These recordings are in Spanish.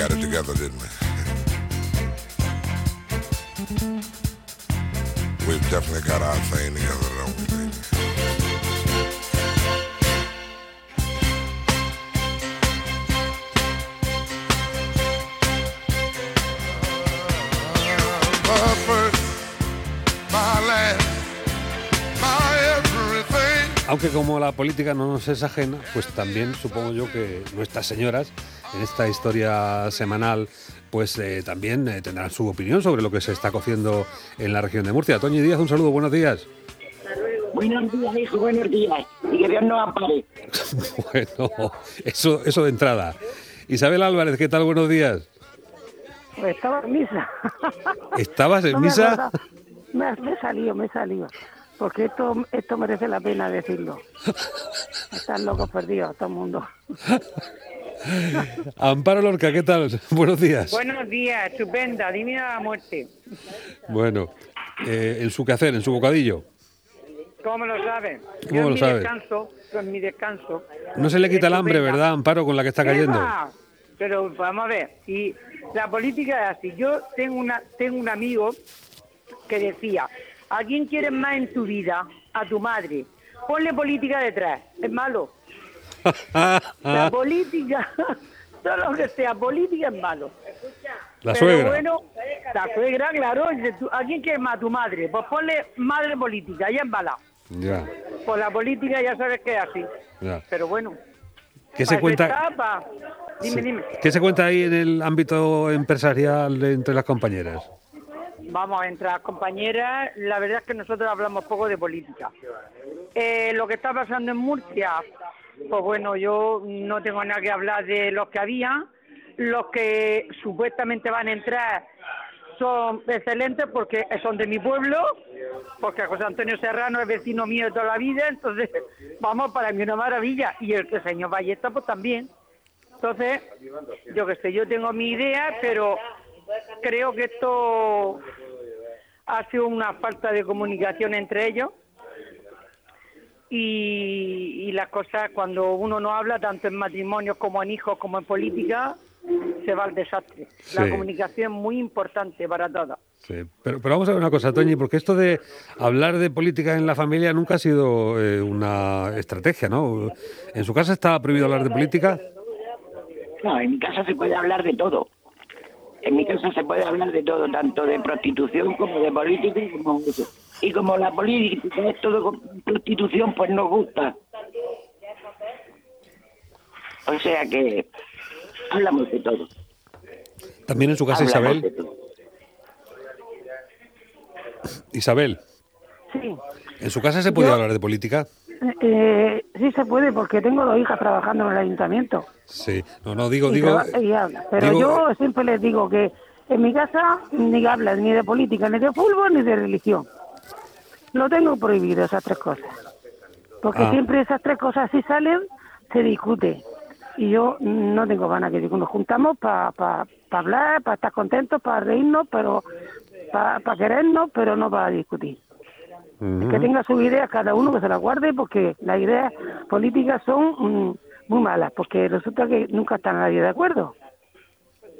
got it together, didn't we? We've definitely got our thing together, don't we, baby? My first, my last, my everything. Aunque como la política no nos es ajena, pues también supongo yo que nuestras señoras en esta historia semanal pues eh, también eh, tendrán su opinión sobre lo que se está cociendo en la región de Murcia. Toño Díaz, un saludo, buenos días. Buenos días, hijo, buenos días. Y que Dios nos ampare. bueno, eso, eso de entrada. Isabel Álvarez, ¿qué tal? Buenos días. Pues estaba en misa. ¿Estabas en No misa? me he salido, me he salido. Porque esto, esto merece la pena decirlo. Están locos perdidos, todo el mundo. Amparo Lorca, ¿qué tal? Buenos días. Buenos días, estupenda, divina la muerte. Bueno, eh, en su quehacer, en su bocadillo. ¿Cómo lo saben? ¿Cómo Yo lo sabe? descanso, en mi descanso. No se le quita el hambre. ¿verdad, Amparo, con la que está ¿Qué cayendo? Pero vamos a ver, y la política es así. Yo tengo una tengo un amigo que decía, ¿a quién quieres más en tu vida? A tu madre. Ponle política detrás. Es malo. La política, todo lo que sea política es malo. La Pero suegra. bueno, la suegra, claro, ¿a quién quieres más? Tu madre. Pues ponle madre política, ya embalado. Ya, Pues la política ya sabes que es así. ya. Pero bueno. ¿Qué se cuenta? pa- Dime, Sí. dime. ¿Qué se cuenta ahí en el ámbito empresarial entre las compañeras? Vamos a entrar, compañeras. La verdad es que nosotros hablamos poco de política. Eh, lo que está pasando en Murcia, pues bueno, yo no tengo nada que hablar de los que había. Los que supuestamente van a entrar son excelentes porque son de mi pueblo, porque José Antonio Serrano es vecino mío de toda la vida, entonces, vamos, para mí una maravilla. Y el, el señor Ballesta, pues también. Entonces, yo que sé, yo tengo mi idea, pero creo que esto ha sido una falta de comunicación entre ellos y, y las cosas cuando uno no habla tanto en matrimonios como en hijos como en política se va al desastre. La comunicación es muy importante para todos. Sí, pero, pero vamos a ver una cosa, Toñi, porque esto de hablar de política en la familia nunca ha sido eh, una estrategia, ¿no? ¿En su casa está prohibido hablar de política? No, en mi casa se puede hablar de todo. En mi casa se puede hablar de todo, tanto de prostitución como de política y como eso. Y como la política es todo prostitución, pues nos gusta. O sea que hablamos de todo. También en su casa, Hablamos Isabel. Isabel, Sí. ¿en su casa se puede Yo- hablar de política? Eh, sí se puede porque tengo dos hijas trabajando en el ayuntamiento. Sí. No, no, digo, Y digo... y. Pero digo- yo siempre les digo que en mi casa ni hablan ni de política, ni de fútbol, ni de religión. Lo tengo prohibido, esas tres cosas. Porque Ah. siempre esas tres cosas, si salen, se discute. Y yo no tengo ganas que nos juntamos para pa, pa hablar, para estar contentos, para reírnos, pero para querernos, pero no para discutir. Que tenga sus ideas cada uno, que se las guarde, porque las ideas políticas son mm, muy malas, porque resulta que nunca está nadie de acuerdo.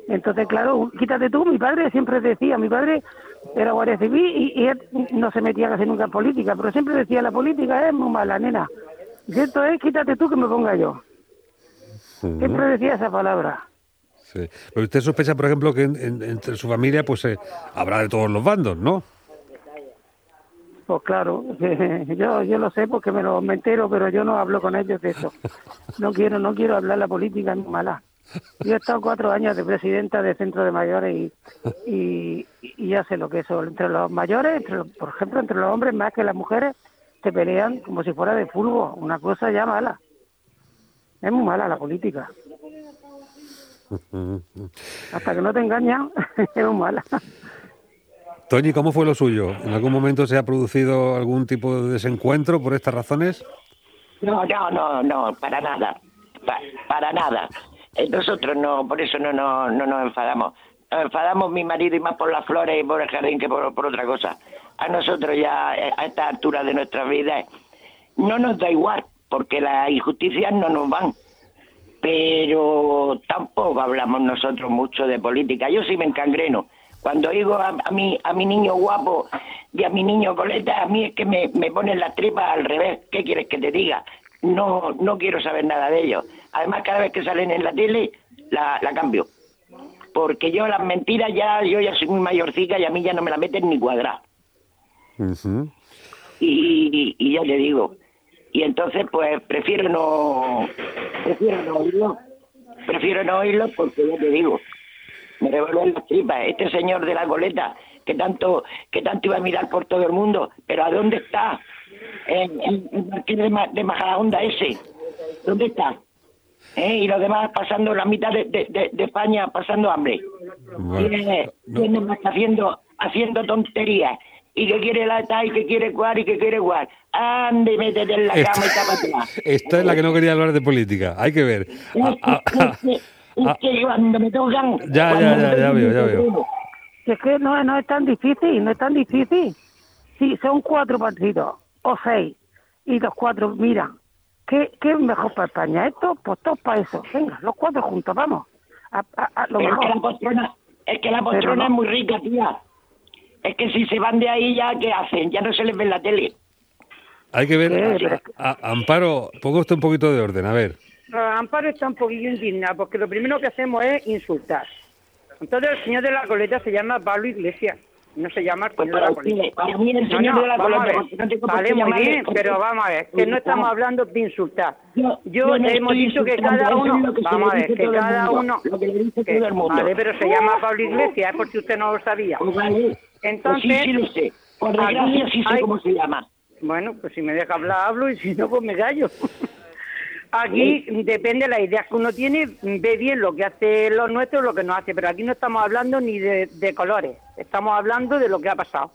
Entonces, claro, quítate tú, mi padre siempre decía, mi padre era guardia civil y, y él no se metía casi nunca en política, pero siempre decía, la política es muy mala, nena. Y esto es, quítate tú que me ponga yo. Siempre decía esa palabra. Sí. Pero usted sospecha, por ejemplo, que en- en- entre su familia pues eh, habrá de todos los bandos, ¿no? Pues claro, yo yo lo sé porque me lo me entero, pero yo no hablo con ellos de eso. No quiero no quiero hablar la política ni mala. Yo he estado cuatro años de presidenta de centro de mayores y, y, y ya sé lo que es eso. Entre los mayores, entre los- por ejemplo, entre los hombres más que las mujeres, se pelean como si fuera de fútbol. Una cosa ya mala. Es muy mala la política. Hasta que no te engañan, es muy mala. Toñi, ¿cómo fue lo suyo? ¿En algún momento se ha producido algún tipo de desencuentro por estas razones? No, no, no, no, para nada. Pa- para nada. Eh, Nosotros no, por eso no, no, no nos enfadamos. Nos enfadamos mi marido y más por las flores y por el jardín que por, por otra cosa. A nosotros ya eh, a esta altura de nuestras vidas no nos da igual, porque las injusticias no nos van. pero tampoco hablamos nosotros mucho de política. Yo sí me encangreno. Cuando oigo a, a mi, a mi niño guapo y a mi niño coleta, a mí es que me, me ponen las tripas al revés. ¿Qué quieres que te diga? No, no quiero saber nada de ellos. Además, cada vez que salen en la tele, la, la cambio. Porque yo las mentiras ya, yo ya soy muy mayorcica y a mí ya no me la meten ni cuadrada. Ujú. y, y ya te digo y entonces pues prefiero no prefiero no oírlo prefiero no oírlo porque ya te digo me revuelven las tripas este señor de la goleta que tanto que tanto iba a mirar por todo el mundo pero a dónde está en el marqués de, Ma- de Majadahonda ese dónde está ¿Eh? y los demás pasando la mitad de, de- de- de España pasando hambre Bueno, tiene, tiene más que haciendo, haciendo tonterías. Y que quiere la ETA y que quiere cuar y que quiere cuar. Ande, métete en la Esta, cama y tápatela. esta es la que no quería hablar de política. Hay que ver. Es Ah, ah, que, es que- es que cuando me tocan... Ya, ya, ya, ya veo, ya veo. es que no, no es tan difícil, no es tan difícil. Si son cuatro partidos o seis y los cuatro, mira, ¿qué, qué es mejor para España? Esto, pues todos para eso. Venga, los cuatro juntos, vamos. A, a- a lo Pero es que la mejor. postrona, es que la postrona no. es muy rica, tía. Es que si se van de ahí ya, ¿qué hacen? Ya no se les ve en la tele. hay que ver. A- a- Amparo, ponga usted un poquito de orden. A ver. Amparo está un poquillo indignada porque lo primero que hacemos es insultar. Entonces el señor de la coleta se llama Pablo Iglesias, no se llama el Pues señor de la para, coleta. usted, para mí el señor no, de la vamos a coleta, ver. porque no tengo por Vale, muy bien, pero vamos a ver, que no estamos hablando de insultar. Yo- hemos dicho que cada uno, que vamos a ver, que cada uno, lo que le dice que- todo el mundo. vale, pero se llama Pablo Iglesias, es por si usted no lo sabía. Pues vale. Entonces, Pues sí, sí lo sé. Por desgracia sí sé hay- cómo se llama. Bueno, pues si me deja hablar, hablo y si no, pues me callo. Aquí depende de las ideas que uno tiene, ve bien lo que hace los nuestros, lo que no hace, pero aquí no estamos hablando ni de, de colores, estamos hablando de lo que ha pasado.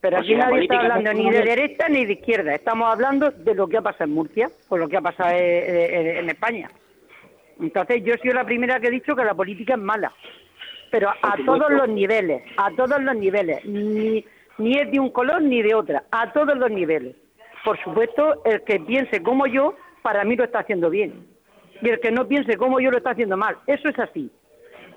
Pero aquí nadie está hablando ni de derecha ni de izquierda, estamos hablando de lo que ha pasado en Murcia, o lo que ha pasado en, en- en España. Entonces yo he sido la primera que he dicho que la política es mala, pero a todos los niveles, a todos los niveles, ni, ni es de un color ni de otra, a todos los niveles. Por supuesto, el que piense como yo, para mí lo está haciendo bien. Y el que no piense como yo lo está haciendo mal. Eso es así.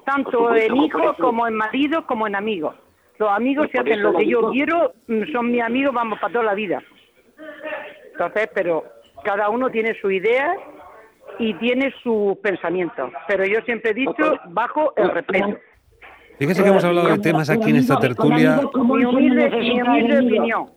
Tanto en hijos como en maridos como en amigos. Los amigos si hacen lo que yo quiero, mm, son mis amigos, vamos para toda la vida. Entonces, pero cada uno tiene su idea y tiene sus pensamientos. Pero yo siempre he dicho, bajo el respeto. Fíjese que hemos hablado de temas aquí en esta tertulia. Mi humilde, mi humilde opinión.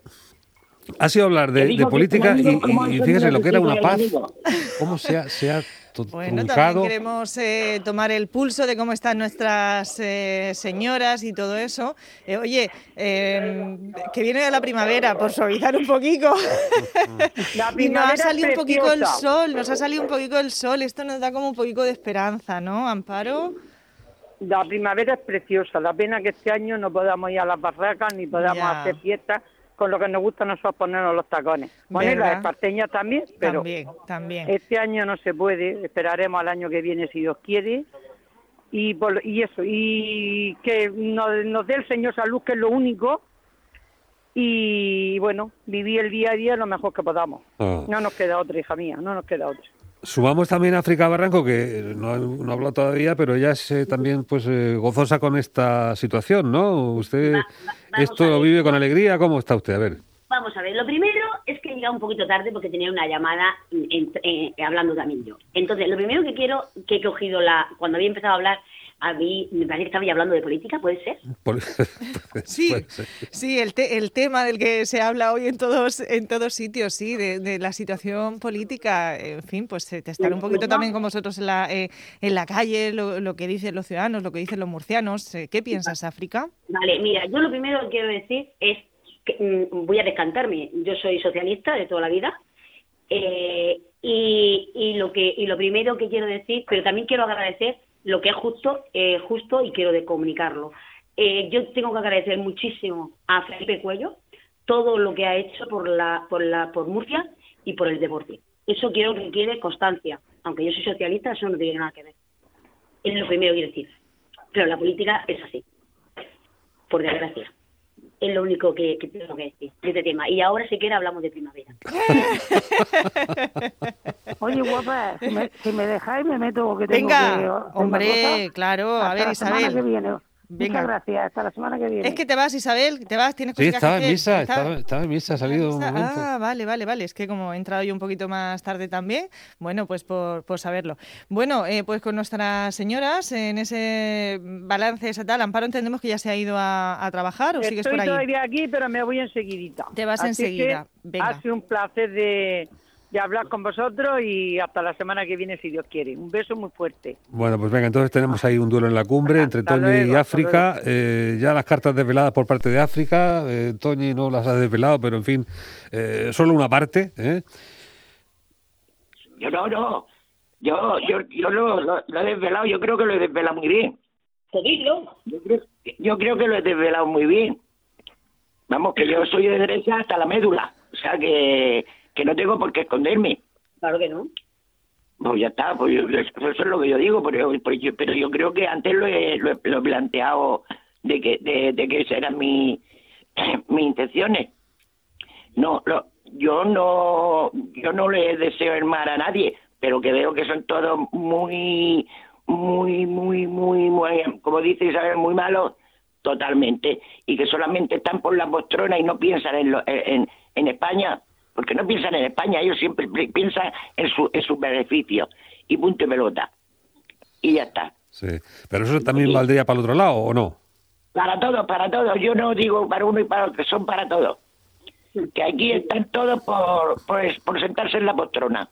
Ha sido hablar de, política y, fíjese lo que era una paz. Cómo se ha, se ha Bueno, también queremos eh, tomar el pulso de cómo están nuestras eh, señoras y todo eso. Eh, oye, eh, que viene de la primavera, por suavizar un poquito. La y nos primavera ha es salido un poquito el preciosa. sol, nos ha salido un poquito el sol. Esto nos da como un poquito de esperanza, ¿no, Amparo? La primavera es preciosa. La pena que este año no podamos ir a las barracas ni podamos Ya. hacer fiestas con lo que nos gusta nosotros ponernos los tacones. Bueno, ¿Verdad? las esparteñas también, pero También, también. este año no se puede. Esperaremos al año que viene si Dios quiere. Y, por- y eso, y que nos, nos dé el Señor salud, que es lo único. Y bueno, vivir el día a día lo mejor que podamos. Ah. No nos queda otra, hija mía, no nos queda otra. Sumamos también a África Barranco, que no, no ha hablado todavía, pero ella es eh, también pues eh, gozosa con esta situación, ¿no? Usted Va- va- vamos esto lo vive con alegría. ¿Cómo está usted? A ver. Vamos a ver, lo primero es que he llegado un poquito tarde porque tenía una llamada en- en- eh, hablando también yo. Entonces, lo primero que quiero, que he cogido la, cuando había empezado a hablar, a mí, me parece que estaba ya hablando de política, ¿puede ser? Por- Sí, puede ser. sí, el, te- el tema del que se habla hoy en todos en todos sitios, sí, de, de la situación política, en fin, pues eh, estar un poquito también con vosotros en la, eh, en la calle, lo, lo que dicen los ciudadanos, lo que dicen los murcianos. eh, ¿Qué piensas, África? Vale, mira, yo lo primero que quiero decir es que mm, voy a descantarme. Yo soy socialista de toda la vida. eh, y, y lo que y lo primero que quiero decir, pero también quiero agradecer lo que es justo, eh, justo y quiero de comunicarlo. Eh, yo tengo que agradecer muchísimo a Felipe Cuello todo lo que ha hecho por la por la por Murcia y por el deporte. Eso quiero que quede constancia. Aunque yo soy socialista, eso no tiene nada que ver. Es lo primero que quiero decir. Pero la política es así. Por desgracia. Es lo único que, que tengo que decir de este tema. Y ahora, si quiere, hablamos de primavera. Oye, guapa, si me, si me dejáis me meto que tengo Venga, que... hombre, cosa. claro, a ver, la semana Isabel. que viene. Venga. Muchas gracias, hasta la semana que viene. Es que te vas, Isabel, te vas, tienes Sí, que estaba en misa, Está- estaba, estaba en misa, ha salido un momento. Ah, vale, vale, vale. Es que como he entrado yo un poquito más tarde también, bueno, pues por, por saberlo. Bueno, eh, pues con nuestras señoras, en ese balance estatal, Amparo, entendemos que ya se ha ido a, a trabajar o sigues Estoy por ahí. todavía aquí, pero me voy enseguidita. Te vas Así enseguida. que Venga. Ha sido un placer de, de hablar con vosotros y hasta la semana que viene, si Dios quiere. Un beso muy fuerte. Bueno, pues venga, entonces tenemos ahí un duelo en la cumbre entre Toñi luego, y África. Eh, ya las cartas desveladas por parte de África. Eh, Toñi no las ha desvelado, pero en fin, eh, solo una parte. ¿eh? Yo no, no. Yo, yo, yo lo, lo- lo he desvelado, yo creo que lo he desvelado muy bien. Yo creo, yo creo que lo he desvelado muy bien. Vamos, que yo soy de derecha hasta la médula. O sea que, que no tengo por qué esconderme. Claro que no. Pues ya está, pues yo- eso es lo que yo digo, pero, pues yo, pero yo creo que antes lo he, lo he- lo he planteado de que, de, de que esas eran mi- mis intenciones. No, lo- yo no, yo no le deseo el mal a nadie, pero que veo que son todos muy, muy, muy, muy, muy, como dice Isabel, muy malos totalmente, y que solamente están por la postrona y no piensan en, lo- en, en España, porque no piensan en España, ellos siempre pi- piensan en su, en sus beneficios, y punto y pelota. Y ya está. Sí. Pero eso también valdría para el otro lado, ¿o no? Para todos, para todos. Yo no digo para uno y para otro, son para todos. Que aquí están todos por, por, por sentarse en la postrona.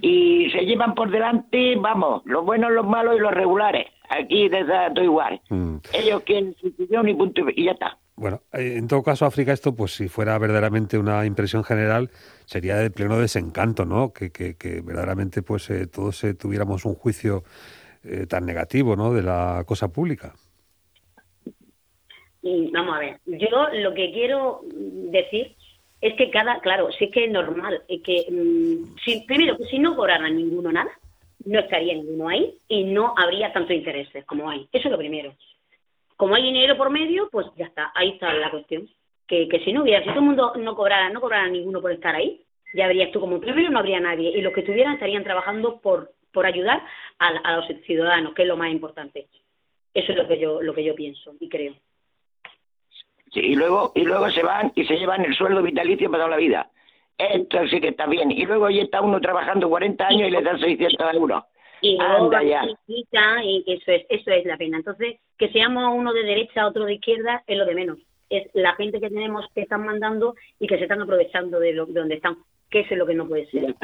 Y se llevan por delante, vamos, los buenos, los malos y los regulares. Aquí desde todo igual. Mm. Ellos quieren su sillón y punto y, y ya está. Bueno, eh, en todo caso, África, esto, pues si fuera verdaderamente una impresión general, sería de pleno desencanto, ¿no? Que, que, que verdaderamente, pues eh, todos eh, tuviéramos un juicio eh, tan negativo, ¿no? De la cosa pública. Vamos a ver, yo lo que quiero decir es que cada, claro, sí que es normal, es que mm, si, primero que si no cobraran ninguno nada, no estaría ninguno ahí y no habría tantos intereses como hay. Eso es lo primero. Como hay dinero por medio, pues ya está, ahí está la cuestión. Que, si no hubiera, si todo el mundo no cobrara, no cobrara ninguno por estar ahí, ya verías tú como primero no habría nadie y los que estuvieran estarían trabajando por, por ayudar a, a los ciudadanos, que es lo más importante. Eso es lo que yo, lo que yo pienso y creo. Sí, y luego y luego se van y se llevan el sueldo vitalicio para toda la vida. Esto sí que está bien. Y luego ya está uno trabajando 40 años y le dan 600 euros. Y luego Anda ya. quita, y eso es eso es la pena entonces que seamos uno de derecha otro de izquierda es lo de menos es la gente que tenemos que están mandando y que se están aprovechando de, lo, de donde están que eso es lo que no puede ser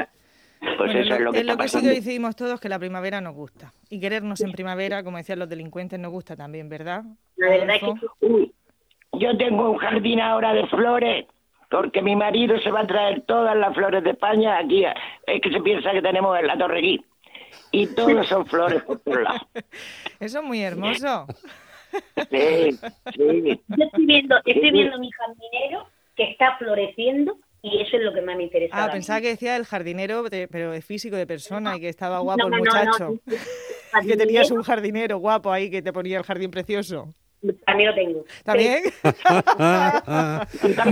Pues Bueno, eso es lo que es está lo que sí que decidimos todos que la primavera nos gusta. Y querernos en primavera, como decían los delincuentes, nos gusta también, ¿verdad? la verdad es que Uy, yo tengo un jardín ahora de flores porque mi marido se va a traer todas las flores de España aquí. Es que se piensa que tenemos en la Torreguí. Y todos son flores por todos lados. Eso es muy hermoso. Sí, sí. yo estoy viendo estoy viendo mi jardinero que está floreciendo y eso es lo que más me interesa Ah, ahora pensaba que decía el jardinero, de- pero de físico, de persona, y que estaba guapo No, el no, no, muchacho. no. Que tenías un jardinero guapo ahí que te ponía el jardín precioso. también lo tengo ¿También?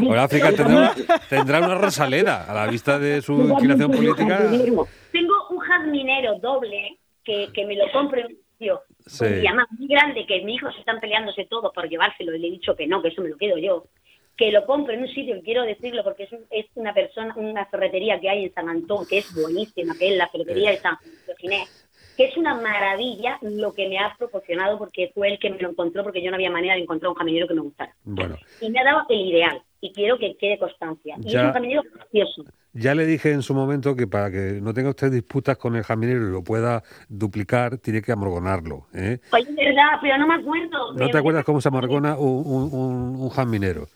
Bueno, África tendrá, tendrá una rosaleda a la vista de su inclinación política. Tengo jardinero doble que, que me lo compre un sitio Sí. y además muy grande que mis hijos están peleándose todos por llevárselo y le he dicho que no, que eso me lo quedo yo. Que lo compre en un sitio, y quiero decirlo porque es, un- es una persona, una ferretería que hay en San Antón, que es buenísima, que es la ferretería de San Ginés, que es una maravilla lo que me ha proporcionado porque fue el que me lo encontró porque yo no había manera de encontrar un jardinero que me gustara. Bueno, Y me ha dado el ideal y quiero que quede constancia. Y Ya. es un jardinero precioso. ya le dije en su momento que para que no tenga usted disputas con el jardinero y lo pueda duplicar, tiene que amorgonarlo. ¿eh? Oye, verdad, pero no me acuerdo. ¿No te acuerdas cómo se amargona un, un, un- un jardinero?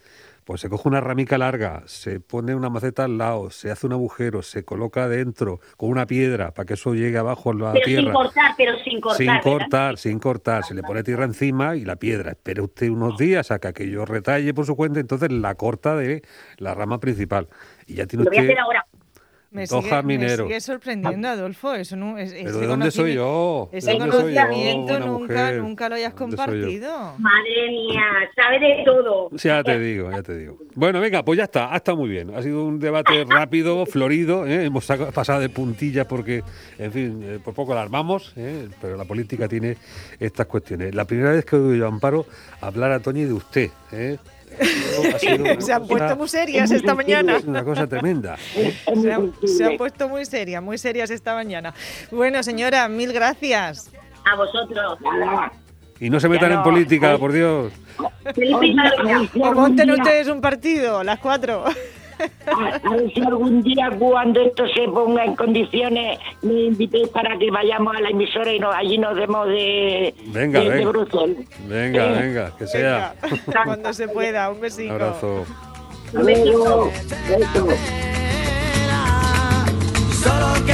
Pues se coge una ramica larga, se pone una maceta al lado, se hace un agujero, se coloca dentro con una piedra para que eso llegue abajo a la Pero tierra. sin cortar, pero sin cortar. Sin cortar, sin cortar. Se le pone tierra encima y la piedra. Espere usted unos días a que aquello retalle por su cuenta, entonces la corta de la rama principal. Y ya tiene Lo voy a usted hacer ahora. Me Doha sigue, me minero. sigue sorprendiendo, Adolfo. Eso no, es, ¿Pero ese de dónde soy conocimiento- yo? Ese ¿De dónde soy yo, conocimiento nunca, lo hayas compartido. Madre mía, sabe de todo. Ya te digo, ya te digo. Bueno, venga, pues ya está, ha estado muy bien. Ha sido un debate rápido, florido, ¿eh? hemos pasado de puntilla porque, en fin, eh, por poco la armamos, ¿eh? pero la política tiene estas cuestiones. La primera vez que oigo yo a Amparo hablar a Toñi de usted. ¿eh? Se han puesto muy serias esta mañana. es una cosa tremenda. Se han, se han puesto muy serias, muy serias esta mañana. Bueno, señora, mil gracias. A vosotros. Y no se metan en política, por Dios. O monten ustedes un partido, las cuatro. A, a ver si algún día cuando esto se ponga en condiciones me invitéis para que vayamos a la emisora y nos, allí nos demos de, Venga, de, de venga. Bruselas. Venga, venga, que sea. Venga, cuando se pueda, un Un besito. abrazo. Luego, eso. Solo